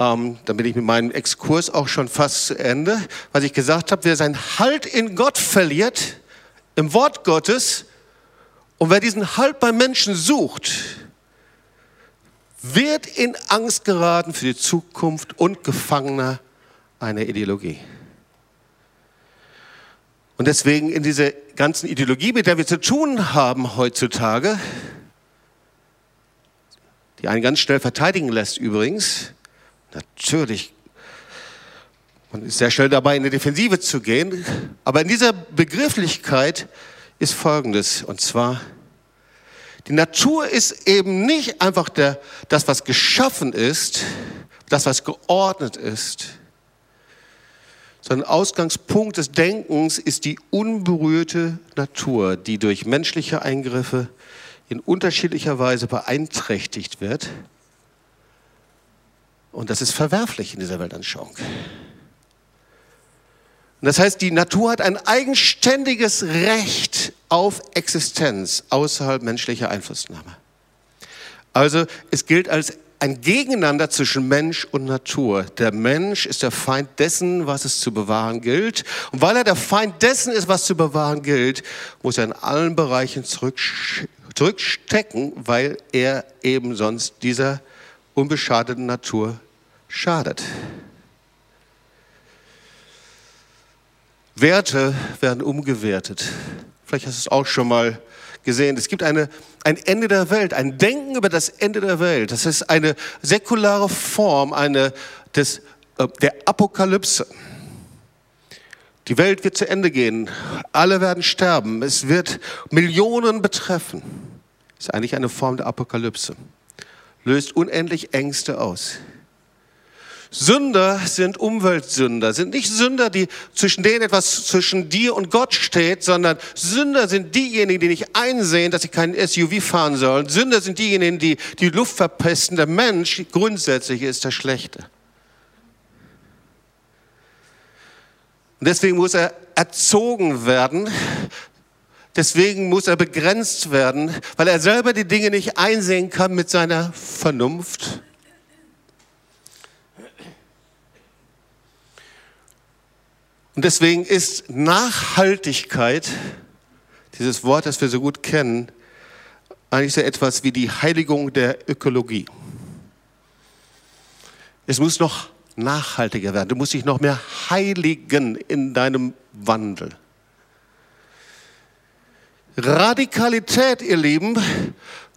ähm, dann bin ich mit meinem Exkurs auch schon fast zu Ende, was ich gesagt habe, wer seinen Halt in Gott verliert, im Wort Gottes, und wer diesen Halt beim Menschen sucht, wird in Angst geraten für die Zukunft und Gefangener einer Ideologie. Und deswegen in dieser ganzen Ideologie, mit der wir zu tun haben heutzutage, die einen ganz schnell verteidigen lässt übrigens, natürlich, man ist sehr schnell dabei, in die Defensive zu gehen, aber in dieser Begrifflichkeit ist Folgendes, und zwar, die Natur ist eben nicht einfach der, das, was geschaffen ist, das, was geordnet ist, sondern Ausgangspunkt des Denkens ist die unberührte Natur, die durch menschliche Eingriffe in unterschiedlicher Weise beeinträchtigt wird. Und das ist verwerflich in dieser Weltanschauung. Und das heißt, die Natur hat ein eigenständiges Recht auf Existenz außerhalb menschlicher Einflussnahme. Also es gilt als ein Gegeneinander zwischen Mensch und Natur. Der Mensch ist der Feind dessen, was es zu bewahren gilt. Und weil er der Feind dessen ist, was zu bewahren gilt, muss er in allen Bereichen zurückstecken, weil er eben sonst dieser unbeschadeten Natur schadet. Werte werden umgewertet. Vielleicht hast du es auch schon mal gesehen. Es gibt eine, ein Ende der Welt, ein Denken über das Ende der Welt. Das ist eine säkulare Form eine, des, äh, der Apokalypse. Die Welt wird zu Ende gehen. Alle werden sterben. Es wird Millionen betreffen. Das ist eigentlich eine Form der Apokalypse. Löst unendlich Ängste aus. Sünder sind Umweltsünder, sind nicht Sünder, die zwischen denen etwas zwischen dir und Gott steht, sondern Sünder sind diejenigen, die nicht einsehen, dass sie keinen SUV fahren sollen. Sünder sind diejenigen, die die Luft verpesten. Der Mensch grundsätzlich ist der Schlechte. Und deswegen muss er erzogen werden. Deswegen muss er begrenzt werden, weil er selber die Dinge nicht einsehen kann mit seiner Vernunft Und deswegen ist Nachhaltigkeit, dieses Wort, das wir so gut kennen, eigentlich so etwas wie die Heiligung der Ökologie. Es muss noch nachhaltiger werden. Du musst dich noch mehr heiligen in deinem Wandel. Radikalität, ihr Lieben,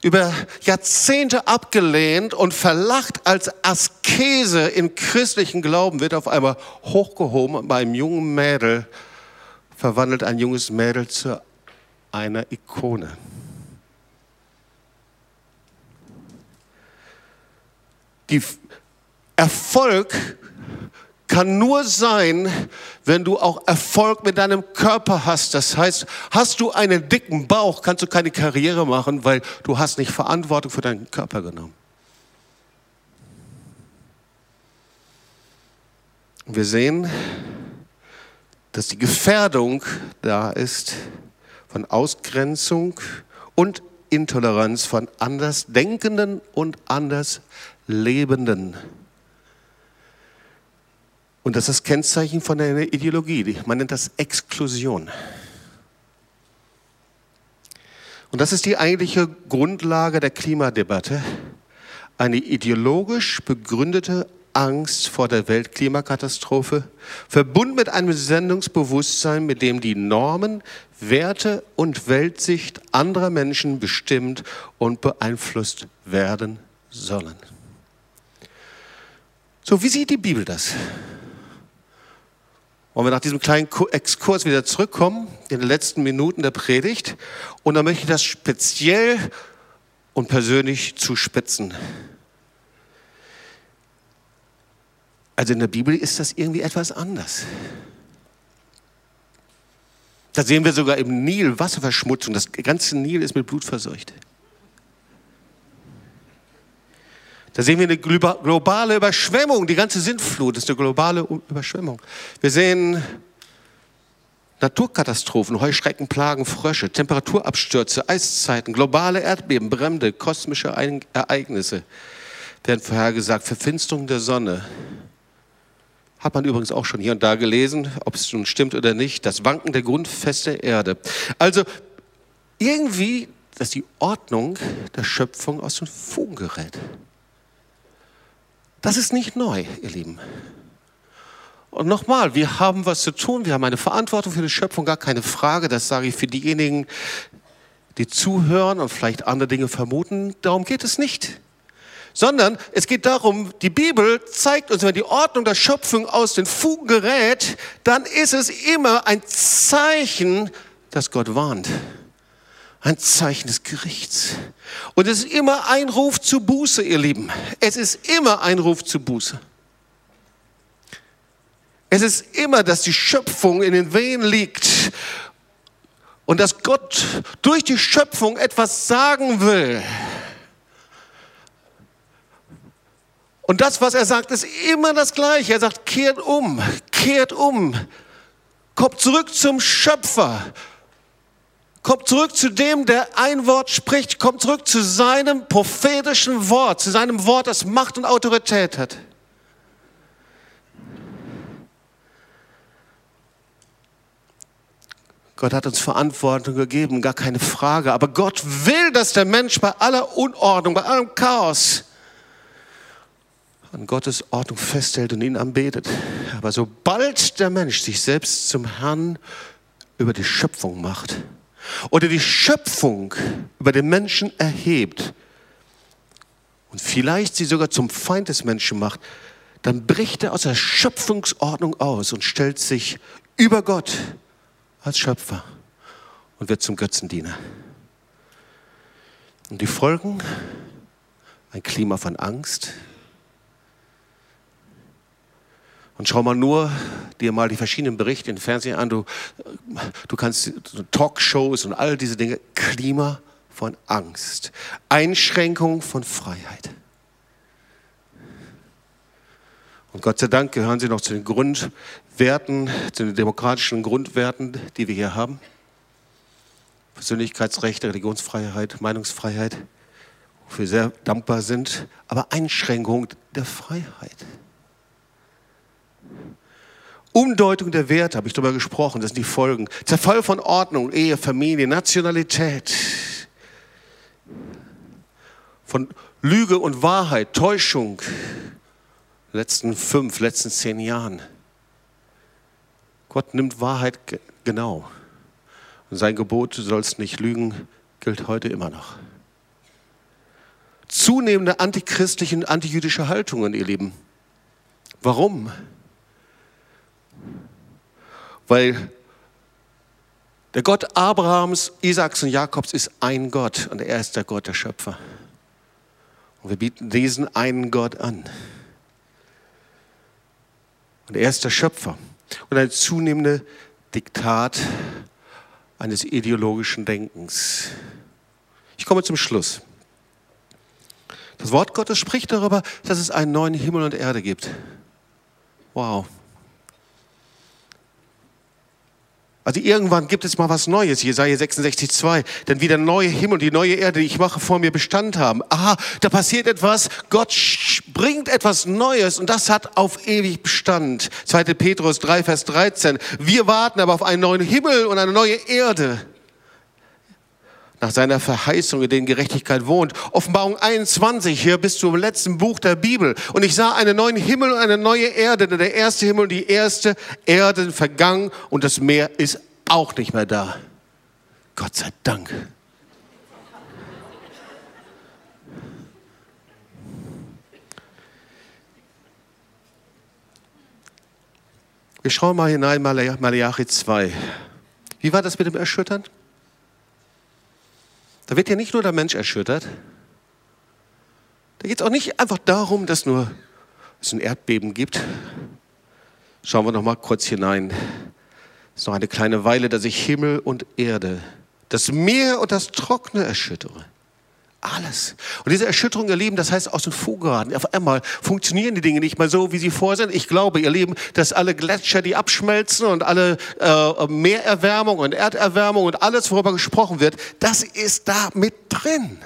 über Jahrzehnte abgelehnt und verlacht als Askese im christlichen Glauben, wird auf einmal hochgehoben bei einem jungen Mädel, verwandelt ein junges Mädel zu einer Ikone. Die Erfolg kann nur sein, wenn du auch Erfolg mit deinem Körper hast. Das heißt, hast du einen dicken Bauch, kannst du keine Karriere machen, weil du hast nicht Verantwortung für deinen Körper genommen. Wir sehen, dass die Gefährdung da ist von Ausgrenzung und Intoleranz von Andersdenkenden und Anderslebenden. Und das ist das Kennzeichen von einer Ideologie. Man nennt das Exklusion. Und das ist die eigentliche Grundlage der Klimadebatte. Eine ideologisch begründete Angst vor der Weltklimakatastrophe, verbunden mit einem Sendungsbewusstsein, mit dem die Normen, Werte und Weltsicht anderer Menschen bestimmt und beeinflusst werden sollen. So, wie sieht die Bibel das? Wollen wir nach diesem kleinen Exkurs wieder zurückkommen, in den letzten Minuten der Predigt. Und dann möchte ich das speziell und persönlich zuspitzen. Also in der Bibel ist das irgendwie etwas anders. Da sehen wir sogar im Nil Wasserverschmutzung. Das ganze Nil ist mit Blut verseucht. Da sehen wir eine globale Überschwemmung. Die ganze Sintflut ist eine globale Überschwemmung. Wir sehen Naturkatastrophen, Heuschrecken, Plagen, Frösche, Temperaturabstürze, Eiszeiten, globale Erdbeben, Brände, kosmische Ereignisse werden vorhergesagt, Verfinsterung der Sonne. Hat man übrigens auch schon hier und da gelesen, ob es nun stimmt oder nicht, das Wanken der Grundfeste Erde. Also irgendwie, dass die Ordnung der Schöpfung aus den Fugen gerät. Das ist nicht neu, ihr Lieben. Und nochmal, wir haben was zu tun, wir haben eine Verantwortung für die Schöpfung, gar keine Frage. Das sage ich für diejenigen, die zuhören und vielleicht andere Dinge vermuten. Darum geht es nicht. Sondern es geht darum, die Bibel zeigt uns, wenn die Ordnung der Schöpfung aus den Fugen gerät, dann ist es immer ein Zeichen, dass Gott warnt ein Zeichen des Gerichts. Und es ist immer ein Ruf zu Buße, ihr Lieben. Es ist immer ein Ruf zu Buße. Es ist immer, dass die Schöpfung in den Wehen liegt und dass Gott durch die Schöpfung etwas sagen will. Und das, was er sagt, ist immer das Gleiche. Er sagt, kehrt um, kehrt um, kommt zurück zum Schöpfer, Kommt zurück zu dem, der ein Wort spricht. Kommt zurück zu seinem prophetischen Wort, zu seinem Wort, das Macht und Autorität hat. Gott hat uns Verantwortung gegeben, gar keine Frage. Aber Gott will, dass der Mensch bei aller Unordnung, bei allem Chaos an Gottes Ordnung festhält und ihn anbetet. Aber sobald der Mensch sich selbst zum Herrn über die Schöpfung macht, oder die Schöpfung über den Menschen erhebt und vielleicht sie sogar zum Feind des Menschen macht, dann bricht er aus der Schöpfungsordnung aus und stellt sich über Gott als Schöpfer und wird zum Götzendiener. Und die Folgen? Ein Klima von Angst, Und schau mal nur dir mal die verschiedenen Berichte im Fernsehen an. Du, du kannst Talkshows und all diese Dinge. Klima von Angst. Einschränkung von Freiheit. Und Gott sei Dank gehören sie noch zu den Grundwerten, zu den demokratischen Grundwerten, die wir hier haben. Persönlichkeitsrechte, Religionsfreiheit, Meinungsfreiheit, wofür wir sehr dankbar sind, aber Einschränkung der Freiheit. Umdeutung der Werte, habe ich darüber gesprochen, das sind die Folgen. Zerfall von Ordnung, Ehe, Familie, Nationalität. Von Lüge und Wahrheit, Täuschung. Letzten fünf, letzten zehn Jahren. Gott nimmt Wahrheit genau. Und sein Gebot, du sollst nicht lügen, gilt heute immer noch. Zunehmende antichristliche und antijüdische Haltungen, ihr Lieben. Warum? Weil Der Gott Abrahams, Isaaks und Jakobs ist ein Gott und er ist der Gott der Schöpfer. Und wir bieten diesen einen Gott an. Und er ist der Schöpfer. Und ein zunehmender Diktat eines ideologischen Denkens. Ich komme zum Schluss. Das Wort Gottes spricht darüber, dass es einen neuen Himmel und Erde gibt. Wow, Also irgendwann gibt es mal was Neues, Jesaja 66, 2. Denn wie der neue Himmel und die neue Erde, die ich mache, vor mir Bestand haben. Aha, da passiert etwas. Gott bringt etwas Neues und das hat auf ewig Bestand. 2. Petrus 3, Vers 13. Wir warten aber auf einen neuen Himmel und eine neue Erde nach seiner Verheißung, in denen Gerechtigkeit wohnt. Offenbarung 21, hier bis zum letzten Buch der Bibel. Und ich sah einen neuen Himmel und eine neue Erde, denn der erste Himmel und die erste Erde vergangen und das Meer ist auch nicht mehr da. Gott sei Dank. Wir schauen mal hinein, Malachi 2. Wie war das mit dem Erschüttern? Da wird ja nicht nur der Mensch erschüttert. Da geht es auch nicht einfach darum, dass nur es ein Erdbeben gibt. Schauen wir noch mal kurz hinein. Es ist noch eine kleine Weile, dass ich Himmel und Erde, das Meer und das Trockene erschüttere. Alles. Und diese Erschütterung, ihr Lieben, das heißt aus dem Fugen Auf einmal funktionieren die Dinge nicht mehr so, wie sie vor sind. Ich glaube, ihr Lieben, dass alle Gletscher, die abschmelzen und alle äh, Meererwärmung und Erderwärmung und alles, worüber gesprochen wird, das ist da mit drin.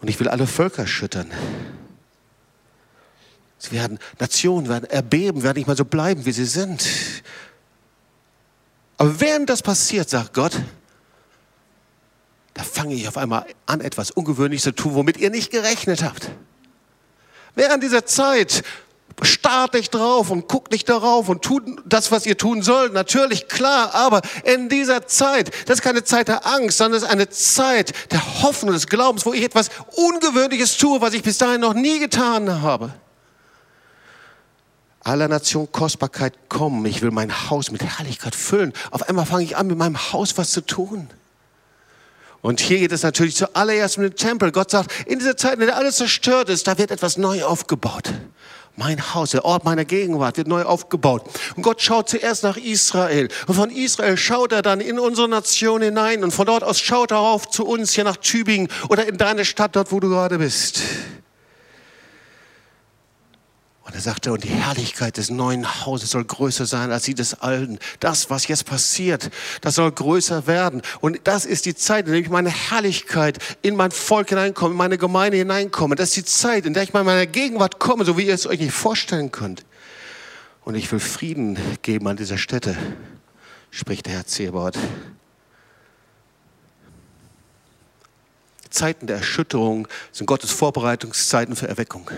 Und ich will alle Völker erschüttern. Sie werden, Nationen werden erbeben, werden nicht mehr so bleiben, wie sie sind. Aber während das passiert, sagt Gott, da fange ich auf einmal an, etwas Ungewöhnliches zu tun, womit ihr nicht gerechnet habt. Während dieser Zeit starrt nicht drauf und guckt nicht darauf und tut das, was ihr tun sollt. Natürlich, klar, aber in dieser Zeit, das ist keine Zeit der Angst, sondern es ist eine Zeit der Hoffnung, des Glaubens, wo ich etwas Ungewöhnliches tue, was ich bis dahin noch nie getan habe. Aller Nation Kostbarkeit kommen. Ich will mein Haus mit Herrlichkeit füllen. Auf einmal fange ich an, mit meinem Haus was zu tun. Und hier geht es natürlich zuallererst mit dem Tempel. Gott sagt, in dieser Zeit, in der alles zerstört ist, da wird etwas neu aufgebaut. Mein Haus, der Ort meiner Gegenwart wird neu aufgebaut. Und Gott schaut zuerst nach Israel. Und von Israel schaut er dann in unsere Nation hinein. Und von dort aus schaut er auf zu uns hier nach Tübingen oder in deine Stadt, dort wo du gerade bist. Und er sagte, und die Herrlichkeit des neuen Hauses soll größer sein als die des alten. Das, was jetzt passiert, das soll größer werden. Und das ist die Zeit, in der ich meine Herrlichkeit in mein Volk hineinkomme, in meine Gemeinde hineinkomme. Das ist die Zeit, in der ich mal in meiner Gegenwart komme, so wie ihr es euch nicht vorstellen könnt. Und ich will Frieden geben an dieser Stätte, spricht der Herr Zebot. Zeiten der Erschütterung sind Gottes Vorbereitungszeiten für Erweckung.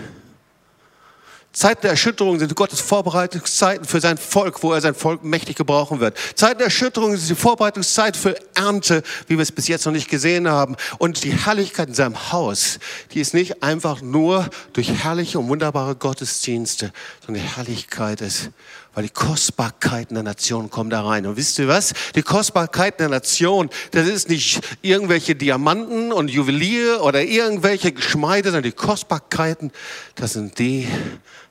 Zeiten der Erschütterung sind Gottes Vorbereitungszeiten für sein Volk, wo er sein Volk mächtig gebrauchen wird. Zeiten der Erschütterung sind die Vorbereitungszeit für Ernte, wie wir es bis jetzt noch nicht gesehen haben. Und die Herrlichkeit in seinem Haus, die ist nicht einfach nur durch herrliche und wunderbare Gottesdienste, sondern die Herrlichkeit ist, weil die Kostbarkeiten der Nation kommen da rein. Und wisst ihr was? Die Kostbarkeiten der Nation, das ist nicht irgendwelche Diamanten und Juwelier oder irgendwelche Geschmeide, sondern die Kostbarkeiten, das sind die,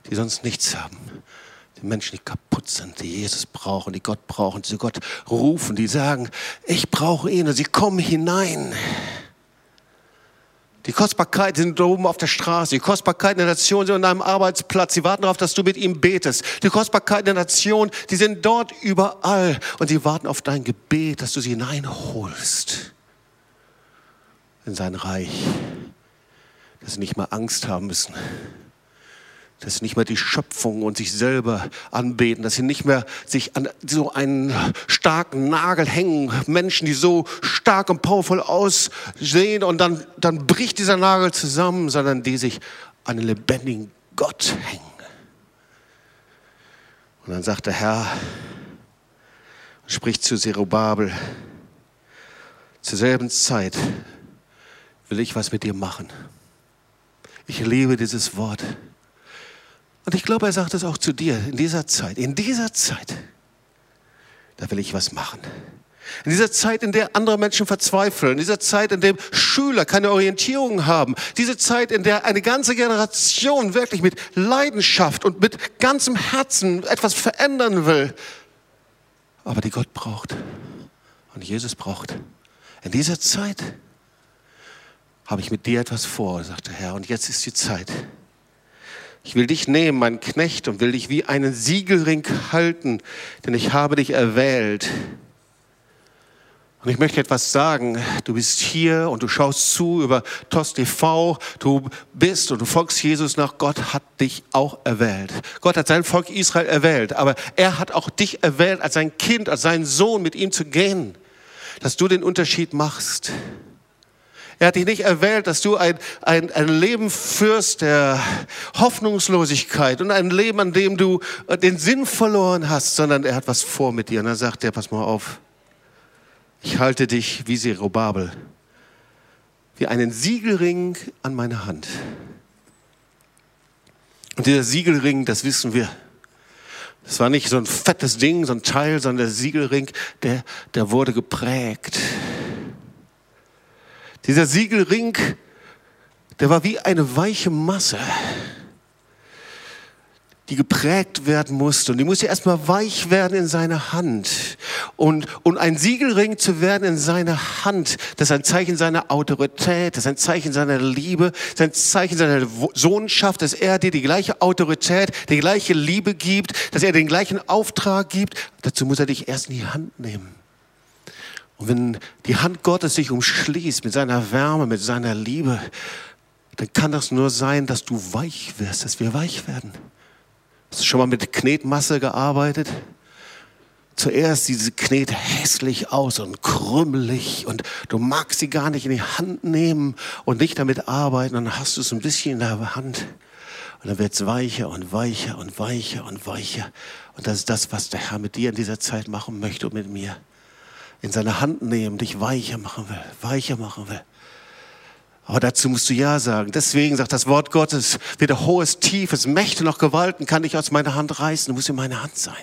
die sonst nichts haben. Die Menschen, die kaputt sind, die Jesus brauchen, die Gott brauchen, die Gott rufen, die sagen, ich brauche ihn und sie kommen hinein. Die Kostbarkeiten sind oben auf der Straße. Die Kostbarkeiten der Nation sind an deinem Arbeitsplatz. Sie warten darauf, dass du mit ihm betest. Die Kostbarkeiten der Nation, die sind dort überall. Und sie warten auf dein Gebet, dass du sie hineinholst in sein Reich. Dass sie nicht mehr Angst haben müssen dass sie nicht mehr die Schöpfung und sich selber anbeten, dass sie nicht mehr sich an so einen starken Nagel hängen, Menschen, die so stark und powerful aussehen und dann, dann bricht dieser Nagel zusammen, sondern die sich an den lebendigen Gott hängen. Und dann sagt der Herr, spricht zu Zerubabel, zur selben Zeit will ich was mit dir machen. Ich liebe dieses Wort Und ich glaube, er sagt es auch zu dir in dieser Zeit. In dieser Zeit, da will ich was machen. In dieser Zeit, in der andere Menschen verzweifeln, in dieser Zeit, in der Schüler keine Orientierung haben, diese Zeit, in der eine ganze Generation wirklich mit Leidenschaft und mit ganzem Herzen etwas verändern will, aber die Gott braucht und Jesus braucht. In dieser Zeit habe ich mit dir etwas vor, sagte Herr, und jetzt ist die Zeit. Ich will dich nehmen, mein Knecht, und will dich wie einen Siegelring halten, denn ich habe dich erwählt. Und ich möchte etwas sagen. Du bist hier und du schaust zu über TOS TV. Du bist und du folgst Jesus nach. Gott hat dich auch erwählt. Gott hat sein Volk Israel erwählt. Aber er hat auch dich erwählt als sein Kind, als seinen Sohn, mit ihm zu gehen. Dass du den Unterschied machst. Er hat dich nicht erwählt, dass du ein, ein, ein Leben führst der Hoffnungslosigkeit und ein Leben, an dem du den Sinn verloren hast, sondern er hat was vor mit dir. Und dann sagt er, pass mal auf, ich halte dich wie Zerubabel, wie einen Siegelring an meiner Hand. Und dieser Siegelring, das wissen wir, das war nicht so ein fettes Ding, so ein Teil, sondern der Siegelring, der, der wurde geprägt. Dieser Siegelring, der war wie eine weiche Masse, die geprägt werden musste. Und die musste erstmal weich werden in seiner Hand. Und, und ein Siegelring zu werden in seiner Hand, das ist ein Zeichen seiner Autorität, das ist ein Zeichen seiner Liebe, das ist ein Zeichen seiner Sohnschaft, dass er dir die gleiche Autorität, die gleiche Liebe gibt, dass er den gleichen Auftrag gibt. Dazu muss er dich erst in die Hand nehmen. Und wenn die Hand Gottes sich umschließt mit seiner Wärme, mit seiner Liebe, dann kann das nur sein, dass du weich wirst, dass wir weich werden. Hast du schon mal mit Knetmasse gearbeitet? Zuerst sieht diese Knet hässlich aus und krümmelig und du magst sie gar nicht in die Hand nehmen und nicht damit arbeiten. Dann hast du es ein bisschen in der Hand und dann wird es weicher und weicher und weicher und weicher. Und das ist das, was der Herr mit dir in dieser Zeit machen möchte und mit mir in seine Hand nehmen, dich weicher machen will, weicher machen will. Aber dazu musst du Ja sagen. Deswegen sagt das Wort Gottes, weder hohes, tiefes, Mächte noch Gewalten kann dich aus meiner Hand reißen. Du musst in meiner Hand sein.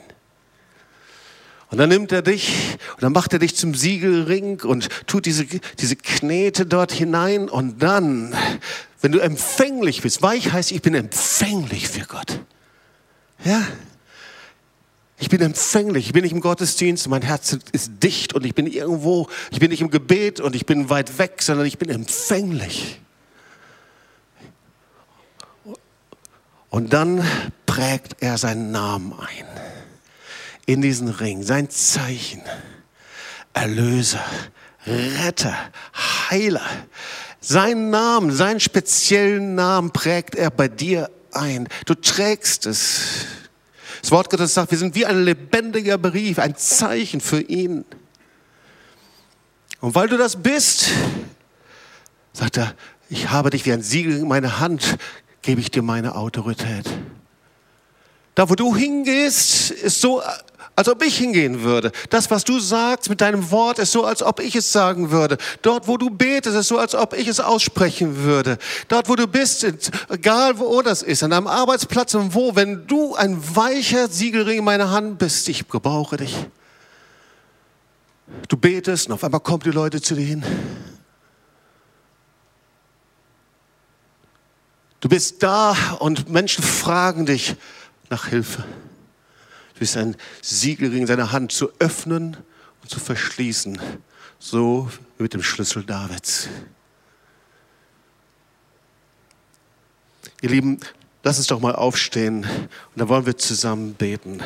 Und dann nimmt er dich und dann macht er dich zum Siegelring und tut diese, diese Knete dort hinein. Und dann, wenn du empfänglich bist, weich heißt, ich bin empfänglich für Gott. Ja? Ich bin empfänglich, ich bin nicht im Gottesdienst, mein Herz ist dicht und ich bin irgendwo, ich bin nicht im Gebet und ich bin weit weg, sondern ich bin empfänglich. Und dann prägt er seinen Namen ein in diesen Ring, sein Zeichen. Erlöser, Retter, Heiler. Seinen Namen, seinen speziellen Namen prägt er bei dir ein. Du trägst es. Das Wort Gottes sagt, wir sind wie ein lebendiger Brief, ein Zeichen für ihn. Und weil du das bist, sagt er, ich habe dich wie ein Siegel in meine Hand, gebe ich dir meine Autorität. Da, wo du hingehst, ist so, als ob ich hingehen würde. Das, was du sagst mit deinem Wort, ist so, als ob ich es sagen würde. Dort, wo du betest, ist so, als ob ich es aussprechen würde. Dort, wo du bist, egal wo das ist, an deinem Arbeitsplatz und wo, wenn du ein weicher Siegelring in meiner Hand bist, ich gebrauche dich. Du betest und auf einmal kommen die Leute zu dir hin. Du bist da und Menschen fragen dich nach Hilfe. Du bist ein Siegelring in seiner Hand zu öffnen und zu verschließen, so wie mit dem Schlüssel Davids. Ihr Lieben, lass uns doch mal aufstehen und dann wollen wir zusammen beten.